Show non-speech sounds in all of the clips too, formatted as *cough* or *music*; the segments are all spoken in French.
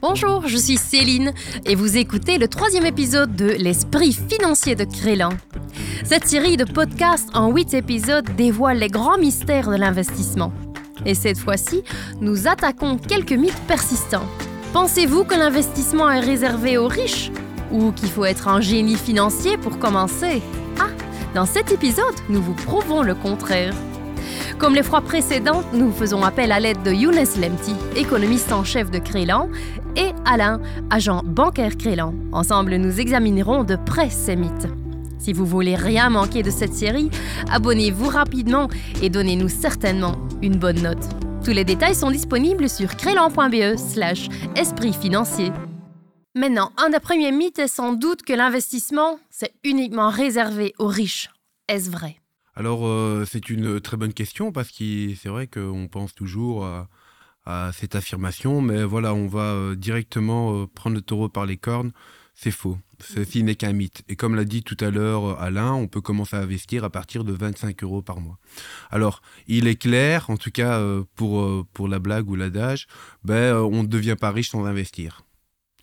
Bonjour, je suis Céline et vous écoutez le troisième épisode de L'esprit financier de Crélan. Cette série de podcasts en huit épisodes dévoile les grands mystères de l'investissement. Et cette fois-ci, nous attaquons quelques mythes persistants. Pensez-vous que l'investissement est réservé aux riches Ou qu'il faut être un génie financier pour commencer? Ah, dans cet épisode, nous vous prouvons le contraire. Comme les fois précédentes, nous faisons appel à l'aide de Younes Lemti, économiste en chef de Crélan, et Alain, agent bancaire Crélan. Ensemble, nous examinerons de près ces mythes. Si vous voulez rien manquer de cette série, abonnez-vous rapidement et donnez-nous certainement une bonne note. Tous les détails sont disponibles sur crélan.be slash esprit financier. Maintenant, un des premiers mythes est sans doute que l'investissement, c'est uniquement réservé aux riches. Est-ce vrai? Alors, euh, c'est une très bonne question parce que c'est vrai qu'on pense toujours à, cette affirmation, mais voilà, on va euh, directement euh, prendre le taureau par les cornes. C'est faux. Ceci n'est qu'un mythe. Et comme l'a dit tout à l'heure Alain, on peut commencer à investir à partir de 25 euros par mois. Alors, il est clair, en tout cas pour, pour la blague ou l'adage, ben, on ne devient pas riche sans investir.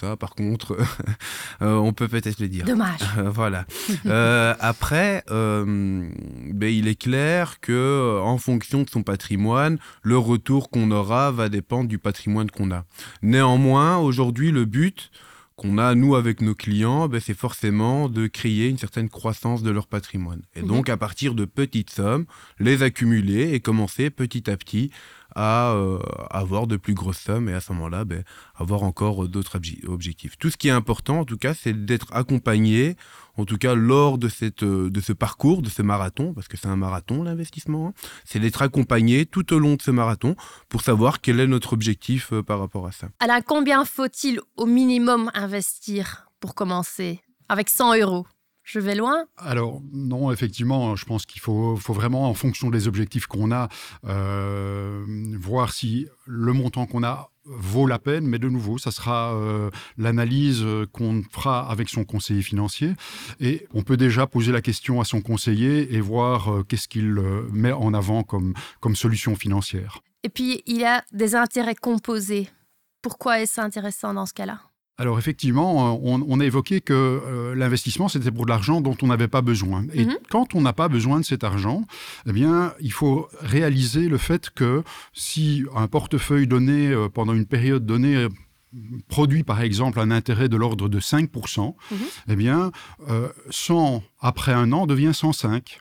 Ça, par contre, *laughs* euh, on peut peut-être le dire. Dommage. *laughs* voilà. Euh, après, euh, ben, il est clair que en fonction de son patrimoine, le retour qu'on aura va dépendre du patrimoine qu'on a. Néanmoins, aujourd'hui, le but qu'on a, nous, avec nos clients, ben, c'est forcément de créer une certaine croissance de leur patrimoine. Et mhm. donc, à partir de petites sommes, les accumuler et commencer petit à petit à euh, avoir de plus grosses sommes et à ce moment-là, ben, avoir encore d'autres objectifs. Tout ce qui est important, en tout cas, c'est d'être accompagné, en tout cas lors de, cette, euh, de ce parcours, de ce marathon, parce que c'est un marathon l'investissement, hein, c'est d'être accompagné tout au long de ce marathon pour savoir quel est notre objectif euh, par rapport à ça. Alors, combien faut-il au minimum investir pour commencer avec 100 euros? Je vais loin? Alors non, effectivement, je pense qu'il faut, faut, vraiment, en fonction des objectifs qu'on a, euh, voir si le montant qu'on a vaut la peine, mais de nouveau, ça sera euh, l'analyse qu'on fera avec son conseiller financier. Et on peut déjà poser la question à son conseiller et voir euh, qu'est-ce qu'il met en avant comme, comme solution financière. Et puis, il y a des intérêts composés. Pourquoi est-ce intéressant dans ce cas-là? Alors effectivement, euh, on, a évoqué que euh, l'investissement, c'était pour de l'argent dont on n'avait pas besoin. Et mhm. quand on n'a pas besoin de cet argent, eh bien, il faut réaliser le fait que si un portefeuille donné euh, pendant une période donnée produit par exemple un intérêt de l'ordre de 5%, mhm. eh bien, 100 après un an devient 105.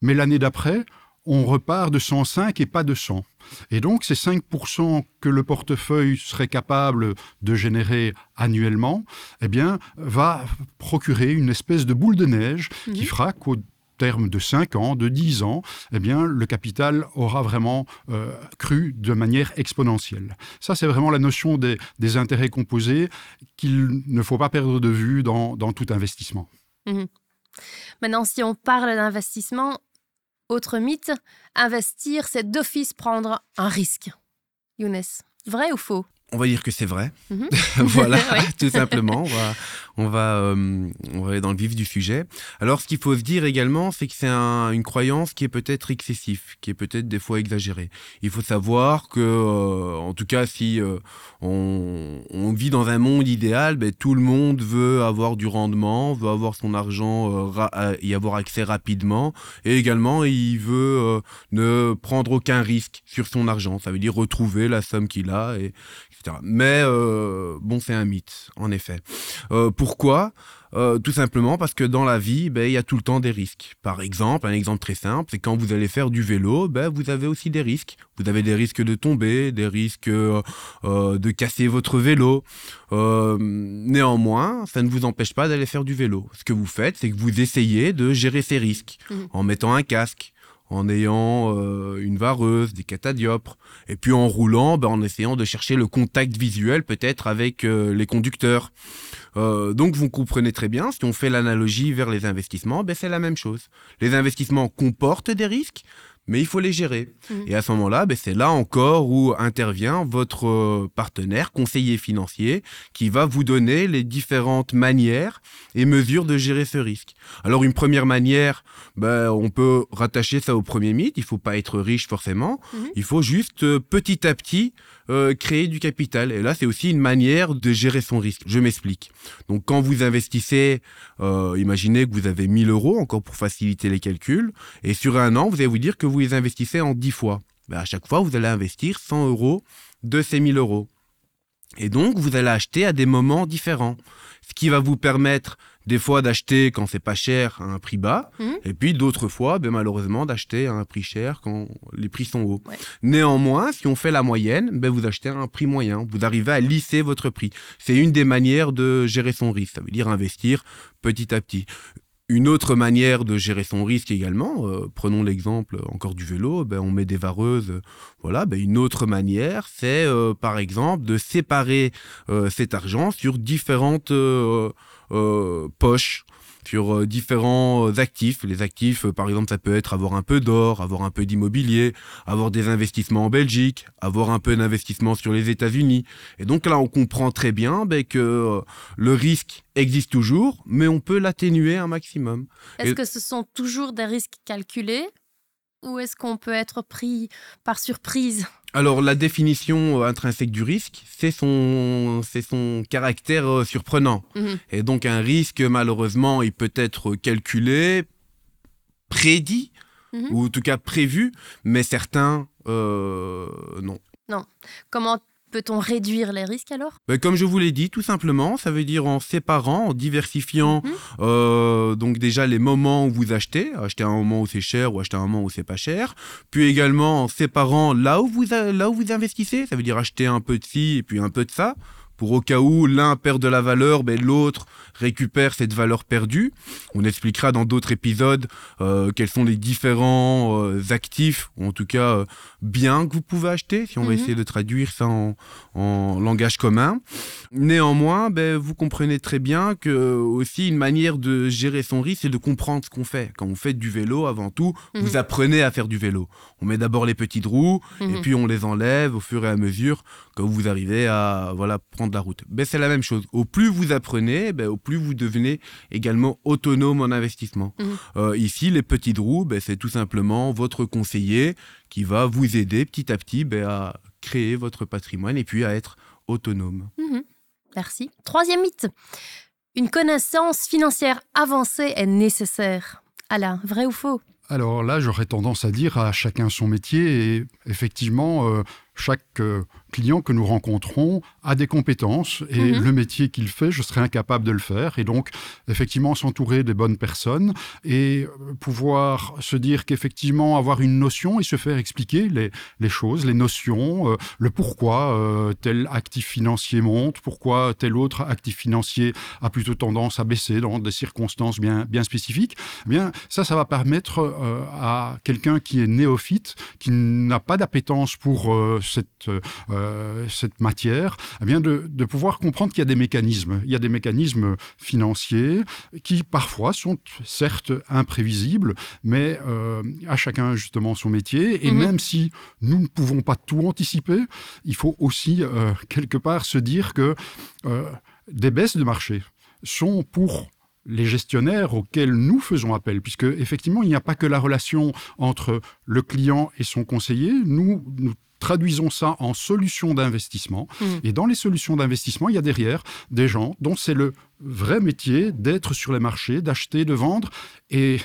Mais l'année d'après, on repart de 105 et pas de 100. Et donc, ces 5% que le portefeuille serait capable de générer annuellement, eh bien, va procurer une espèce de boule de neige qui mhm. fera qu'au terme de 5 ans, de 10 ans, eh bien, le capital aura vraiment euh, cru de manière exponentielle. Ça, c'est vraiment la notion des, intérêts composés qu'il ne faut pas perdre de vue dans, tout investissement. Mhm. Maintenant, si on parle d'investissement, autre mythe, investir, c'est d'office prendre un risque. Younes, vrai ou faux? On va dire que c'est vrai. Mhm. *laughs* voilà, *laughs* tout simplement. On va, on va, euh, on va aller dans le vif du sujet. Alors, ce qu'il faut se dire également, c'est que c'est une croyance qui est peut-être excessive, qui est peut-être des fois exagérée. Il faut savoir que, euh, en tout cas, si euh, on, on, vit dans un monde idéal, ben, tout le monde veut avoir du rendement, veut avoir son argent, y avoir accès rapidement, et également, il veut ne prendre aucun risque sur son argent. Ça veut dire retrouver la somme qu'il a, et, etc. Mais bon, c'est un mythe, en effet. Pourquoi? Euh, Tout simplement parce que dans la vie, ben, il y a tout le temps des risques. Par exemple, un exemple très simple, c'est quand vous allez faire du vélo, ben, vous avez aussi des risques. Vous avez des risques de tomber, des risques euh, euh, de casser votre vélo. néanmoins, ça ne vous empêche pas d'aller faire du vélo. Ce que vous faites, c'est que vous essayez de gérer ces risques mmh. en mettant un casque, en ayant une vareuse, des catadiopres, et puis en roulant, ben, en essayant de chercher le contact visuel peut-être avec les conducteurs. Euh, donc vous comprenez très bien, si on fait l'analogie vers les investissements, ben, c'est la même chose. Les investissements comportent des risques, mais il faut les gérer. Mmh. Et à ce moment-là, ben, c'est là encore où intervient votre euh, partenaire, conseiller financier, qui va vous donner les différentes manières et mesures de gérer ce risque. Alors une première manière, ben, on peut rattacher ça au premier mythe, il faut pas être riche forcément, mmh. il faut juste euh, petit à petit euh, créer du capital. Et là, c'est aussi une manière de gérer son risque. Je m'explique. Donc, quand vous investissez, euh, imaginez que vous avez 1000 euros, encore pour faciliter les calculs, et sur un an, vous allez vous dire que vous les investissez en 10 fois. Ben, à chaque fois, vous allez investir 100 euros de ces 1000 euros. Et donc, vous allez acheter à des moments différents. Ce qui va vous permettre des fois d'acheter quand c'est pas cher à un prix bas, mmh. et puis d'autres fois, ben, malheureusement, d'acheter à un prix cher quand les prix sont hauts. Néanmoins, si on fait la moyenne, ben, vous achetez à un prix moyen. Vous arrivez à lisser votre prix. C'est une des manières de gérer son risque. Ça veut dire investir petit à petit. Une autre manière de gérer son risque également, euh, prenons l'exemple encore du vélo, ben on met des vareuses, voilà. Ben une autre manière, c'est euh, par exemple de séparer euh, cet argent sur différentes poches sur euh, différents euh, actifs. Les actifs, euh, par exemple, ça peut être avoir un peu d'or, avoir un peu d'immobilier, avoir des investissements en Belgique, avoir un peu d'investissement sur les États-Unis. Et donc là, on comprend très bien ben, que le risque existe toujours, mais on peut l'atténuer un maximum. Est-ce que ce sont toujours des risques calculés? Ou est-ce qu'on peut être pris par surprise? Alors la définition euh, intrinsèque du risque, c'est son, c'est son caractère euh, surprenant. Mhm. Et donc un risque, malheureusement, il peut être calculé, prédit, mhm. ou en tout cas prévu, mais certains, euh, non. Non. Comment Peut-on réduire les risques alors? Ben, Comme je vous l'ai dit, tout simplement, ça veut dire en séparant, en diversifiant mhm. euh, donc déjà les moments où vous achetez, acheter un moment où c'est cher ou acheter un moment où c'est pas cher, puis également en séparant là où vous, là où vous investissez, ça veut dire acheter un peu de ci et puis un peu de ça, pour au cas où l'un perd de la valeur, ben, l'autre récupère cette valeur perdue. On expliquera dans d'autres épisodes euh, quels sont les différents euh, actifs, ou en tout cas euh, biens que vous pouvez acheter, si on va mhm. essayer de traduire ça en, langage commun. Néanmoins, ben, vous comprenez très bien que aussi une manière de gérer son risque, c'est de comprendre ce qu'on fait. Quand vous faites du vélo, avant tout, vous mhm. apprenez à faire du vélo. On met d'abord les petites roues, et mhm. puis on les enlève au fur et à mesure quand vous arrivez à voilà prendre la route. Ben, c'est la même chose. Au plus vous apprenez, ben, au plus vous devenez également autonome en investissement. Mhm. Euh, ici, les petites roues, ben, c'est tout simplement votre conseiller qui va vous aider petit à petit ben, à créer votre patrimoine et puis à être autonome. Mhm. Merci. Troisième mythe. Une connaissance financière avancée est nécessaire. Alain, vrai ou faux? Alors là, j'aurais tendance à dire à chacun son métier et effectivement, euh, chaque euh, client que nous rencontrons a des compétences et mhm. le métier qu'il fait, je serais incapable de le faire. Et donc, effectivement, s'entourer des bonnes personnes et euh, pouvoir se dire qu'effectivement, avoir une notion et se faire expliquer les, les choses, les notions, euh, le pourquoi euh, tel actif financier monte, pourquoi tel autre actif financier a plutôt tendance à baisser dans des circonstances bien, bien spécifiques, eh bien, ça, ça va permettre à quelqu'un qui est néophyte, qui n'a pas d'appétence pour cette euh, cette matière, eh bien de, pouvoir comprendre qu'il y a des mécanismes. Il y a des mécanismes financiers qui parfois sont certes imprévisibles, mais euh, à chacun justement son métier. Et mhm. même si nous ne pouvons pas tout anticiper, il faut aussi euh, quelque part se dire que des baisses de marché sont pour les gestionnaires auxquels nous faisons appel, puisque effectivement, il n'y a pas que la relation entre le client et son conseiller. Nous, nous traduisons ça en solutions d'investissement. Mmh. Et dans les solutions d'investissement, il y a derrière des gens dont c'est le vrai métier d'être sur les marchés, d'acheter, de vendre. Et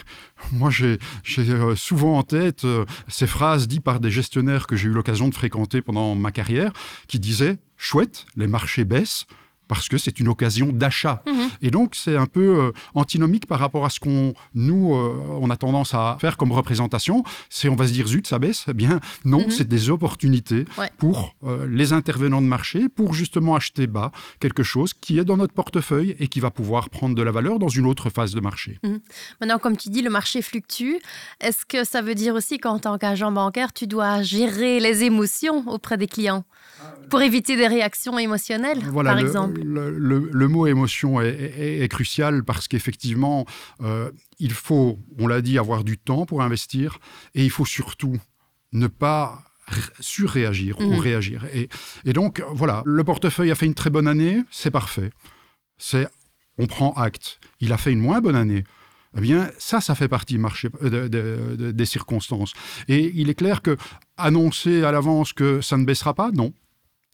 moi, j'ai euh, souvent en tête euh, ces phrases dites par des gestionnaires que j'ai eu l'occasion de fréquenter pendant ma carrière, qui disaient, chouette, les marchés baissent, parce que c'est une occasion d'achat. Mhm. Et donc, c'est un peu euh, antinomique par rapport à ce qu'on, nous, euh, on a tendance à faire comme représentation. C'est, on va se dire, zut, ça baisse. Eh bien, non, mhm. c'est des opportunités pour euh, les intervenants de marché, pour justement acheter bas quelque chose qui est dans notre portefeuille et qui va pouvoir prendre de la valeur dans une autre phase de marché. Mhm. Maintenant, comme tu dis, le marché fluctue. Est-ce que ça veut dire aussi qu'en tant qu'agent bancaire, tu dois gérer les émotions auprès des clients pour éviter des réactions émotionnelles, par exemple? Le, mot émotion est, crucial parce qu'effectivement, euh, il faut, on l'a dit, avoir du temps pour investir et il faut surtout ne pas surréagir ou mhm. réagir. Et, donc, voilà, le portefeuille a fait une très bonne année, c'est parfait. C'est, on prend acte. Il a fait une moins bonne année. Eh bien, ça, ça fait partie marché, euh, des circonstances. Et il est clair que annoncer à l'avance que ça ne baissera pas, non.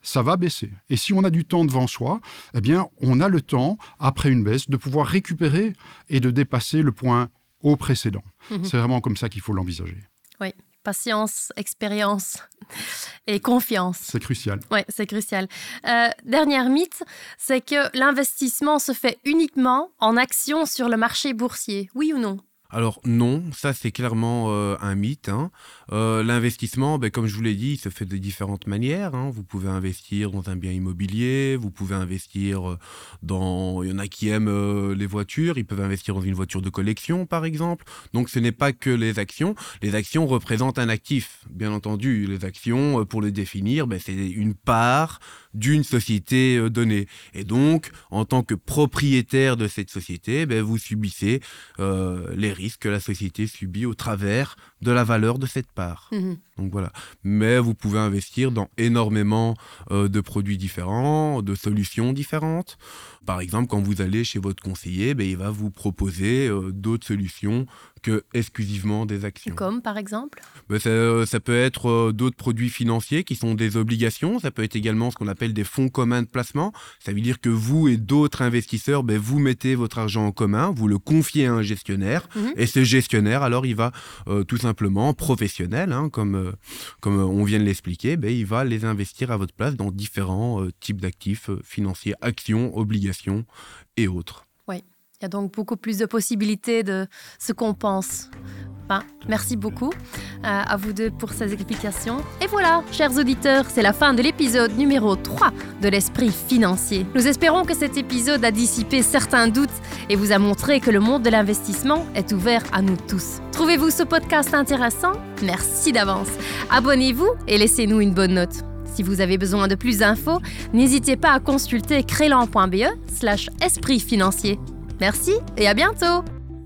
Ça va baisser. Et si on a du temps devant soi, eh bien, on a le temps, après une baisse, de pouvoir récupérer et de dépasser le point haut précédent. Mhm. C'est vraiment comme ça qu'il faut l'envisager. Oui, patience, expérience *laughs* et confiance. C'est crucial. Oui, c'est crucial. Euh, dernière mythe, c'est que l'investissement se fait uniquement en actions sur le marché boursier. Oui ou non? Alors non, ça c'est clairement euh, un mythe. Hein. Euh, l'investissement, ben, comme je vous l'ai dit, il se fait de différentes manières. Hein. Vous pouvez investir dans un bien immobilier, vous pouvez investir euh, dans... Il y en a qui aiment les voitures, ils peuvent investir dans une voiture de collection par exemple. Donc ce n'est pas que les actions. Les actions représentent un actif, bien entendu. Les actions, pour le définir, ben, c'est une part d'une société donnée. Et donc, en tant que propriétaire de cette société, ben, vous subissez les risques que la société subit au travers de la valeur de cette part. Mhm. Donc voilà. Mais vous pouvez investir dans énormément euh, de produits différents, de solutions différentes. Par exemple, quand vous allez chez votre conseiller, ben, il va vous proposer euh, d'autres solutions que exclusivement des actions. Comme par exemple ben, euh, ça, peut être d'autres produits financiers qui sont des obligations. Ça peut être également ce qu'on appelle des fonds communs de placement. Ça veut dire que vous et d'autres investisseurs, ben, vous mettez votre argent en commun, vous le confiez à un gestionnaire. Mhm. Et ce gestionnaire, alors, il va tout simplement, professionnel, hein, comme, comme on vient de l'expliquer, ben, il va les investir à votre place dans différents euh, types d'actifs euh, financiers, actions, obligations et autres. A donc beaucoup plus de possibilités de ce qu'on pense. Ben, merci beaucoup euh, à vous deux pour ces explications. Et voilà, chers auditeurs, c'est la fin de l'épisode numéro 3 de l'esprit financier. Nous espérons que cet épisode a dissipé certains doutes et vous a montré que le monde de l'investissement est ouvert à nous tous. Trouvez-vous ce podcast intéressant? Merci d'avance. Abonnez-vous et laissez-nous une bonne note. Si vous avez besoin de plus d'infos, n'hésitez pas à consulter crélan.be slash esprit financier. Merci et à bientôt